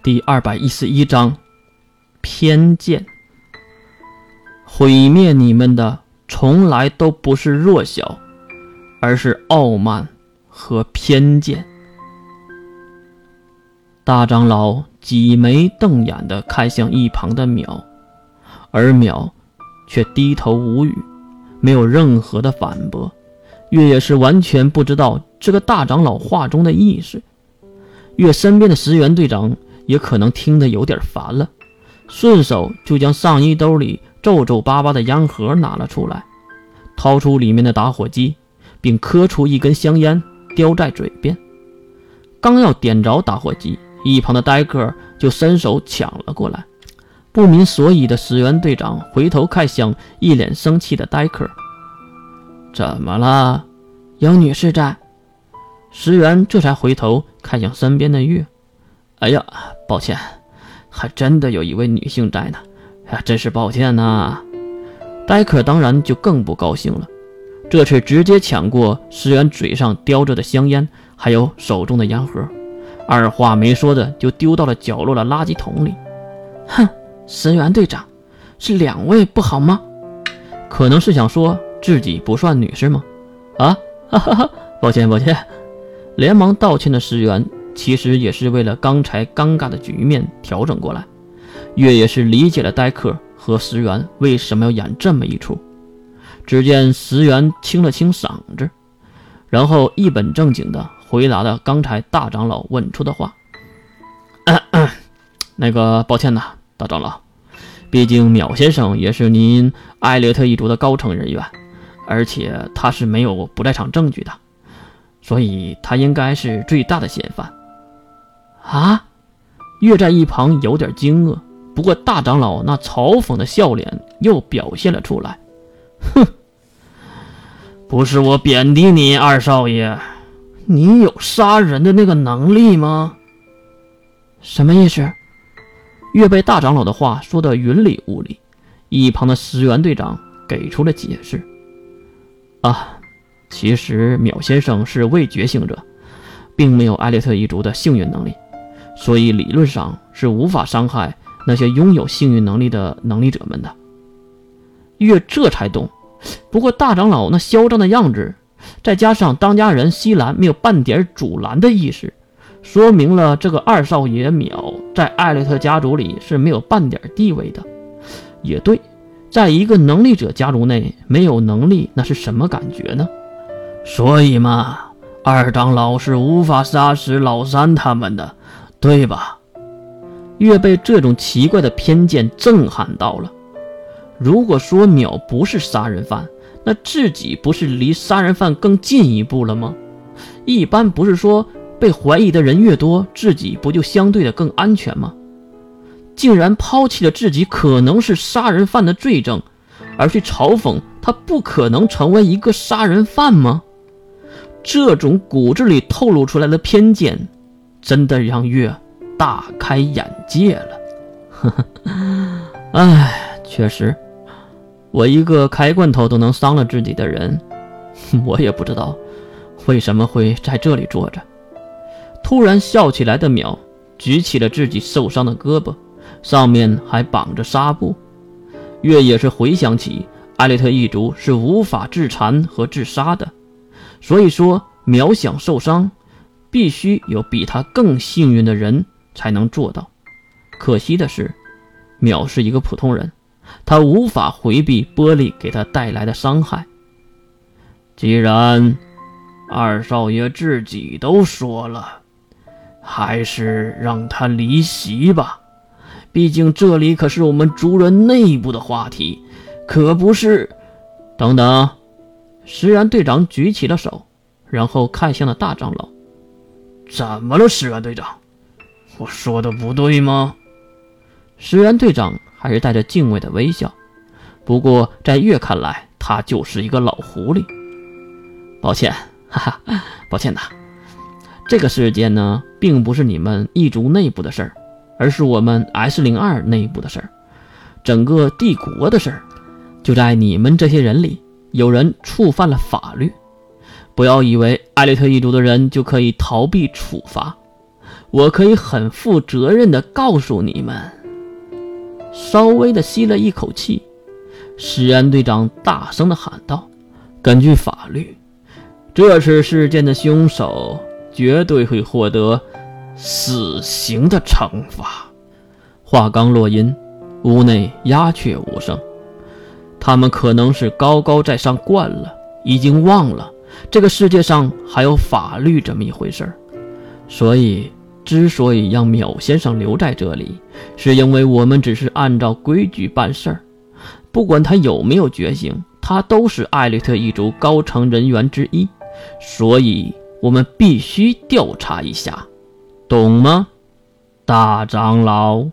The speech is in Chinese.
第二百一十一章，偏见。毁灭你们的从来都不是弱小，而是傲慢和偏见。大长老挤眉瞪眼的看向一旁的淼，而淼却低头无语，没有任何的反驳。月也是完全不知道这个大长老话中的意思。月身边的石原队长。也可能听得有点烦了，顺手就将上衣兜里皱皱巴巴的烟盒拿了出来，掏出里面的打火机，并磕出一根香烟，叼在嘴边。刚要点着打火机，一旁的呆克就伸手抢了过来。不明所以的石原队长回头看向一脸生气的呆克：“怎么了？有女士在？”石原这才回头看向身边的月。哎呀，抱歉，还真的有一位女性在呢，呀，真是抱歉呐。戴克当然就更不高兴了，这次直接抢过石原嘴上叼着的香烟，还有手中的烟盒，二话没说的就丢到了角落的垃圾桶里。哼，石原队长，是两位不好吗？可能是想说自己不算女士吗？啊，哈哈哈，抱歉抱歉，连忙道歉的石原。其实也是为了刚才尴尬的局面调整过来。月也是理解了戴克和石原为什么要演这么一出。只见石原清了清嗓子，然后一本正经的回答了刚才大长老问出的话：“ 那个，抱歉呐，大长老，毕竟淼先生也是您艾略特一族的高层人员，而且他是没有不在场证据的，所以他应该是最大的嫌犯。”啊！岳在一旁有点惊愕，不过大长老那嘲讽的笑脸又表现了出来。哼，不是我贬低你，二少爷，你有杀人的那个能力吗？什么意思？岳被大长老的话说得云里雾里，一旁的石原队长给出了解释。啊，其实淼先生是未觉醒者，并没有艾略特一族的幸运能力。所以理论上是无法伤害那些拥有幸运能力的能力者们的。月这才懂，不过大长老那嚣张的样子，再加上当家人西兰没有半点阻拦的意识，说明了这个二少爷淼在艾略特家族里是没有半点地位的。也对，在一个能力者家族内没有能力，那是什么感觉呢？所以嘛，二长老是无法杀死老三他们的。对吧？月被这种奇怪的偏见震撼到了。如果说淼不是杀人犯，那自己不是离杀人犯更进一步了吗？一般不是说被怀疑的人越多，自己不就相对的更安全吗？竟然抛弃了自己可能是杀人犯的罪证，而去嘲讽他不可能成为一个杀人犯吗？这种骨子里透露出来的偏见。真的让月大开眼界了，呵呵，哎，确实，我一个开罐头都能伤了自己的人，我也不知道为什么会在这里坐着。突然笑起来的淼举起了自己受伤的胳膊，上面还绑着纱布。月也是回想起艾略特一族是无法自残和自杀的，所以说淼想受伤。必须有比他更幸运的人才能做到。可惜的是，淼是一个普通人，他无法回避玻璃给他带来的伤害。既然二少爷自己都说了，还是让他离席吧。毕竟这里可是我们族人内部的话题，可不是……等等，石原队长举起了手，然后看向了大长老。怎么了，石原队长？我说的不对吗？石原队长还是带着敬畏的微笑。不过在月看来，他就是一个老狐狸。抱歉，哈哈，抱歉呐。这个事件呢，并不是你们一族内部的事儿，而是我们 S 零二内部的事儿，整个帝国的事儿。就在你们这些人里，有人触犯了法律。不要以为艾略特一族的人就可以逃避处罚。我可以很负责任的告诉你们。稍微的吸了一口气，史安队长大声的喊道：“根据法律，这次事件的凶手绝对会获得死刑的惩罚。”话刚落音，屋内鸦雀无声。他们可能是高高在上惯了，已经忘了这个世界上还有法律这么一回事儿，所以。之所以让淼先生留在这里，是因为我们只是按照规矩办事儿。不管他有没有觉醒，他都是艾略特一族高层人员之一，所以我们必须调查一下，懂吗，大长老？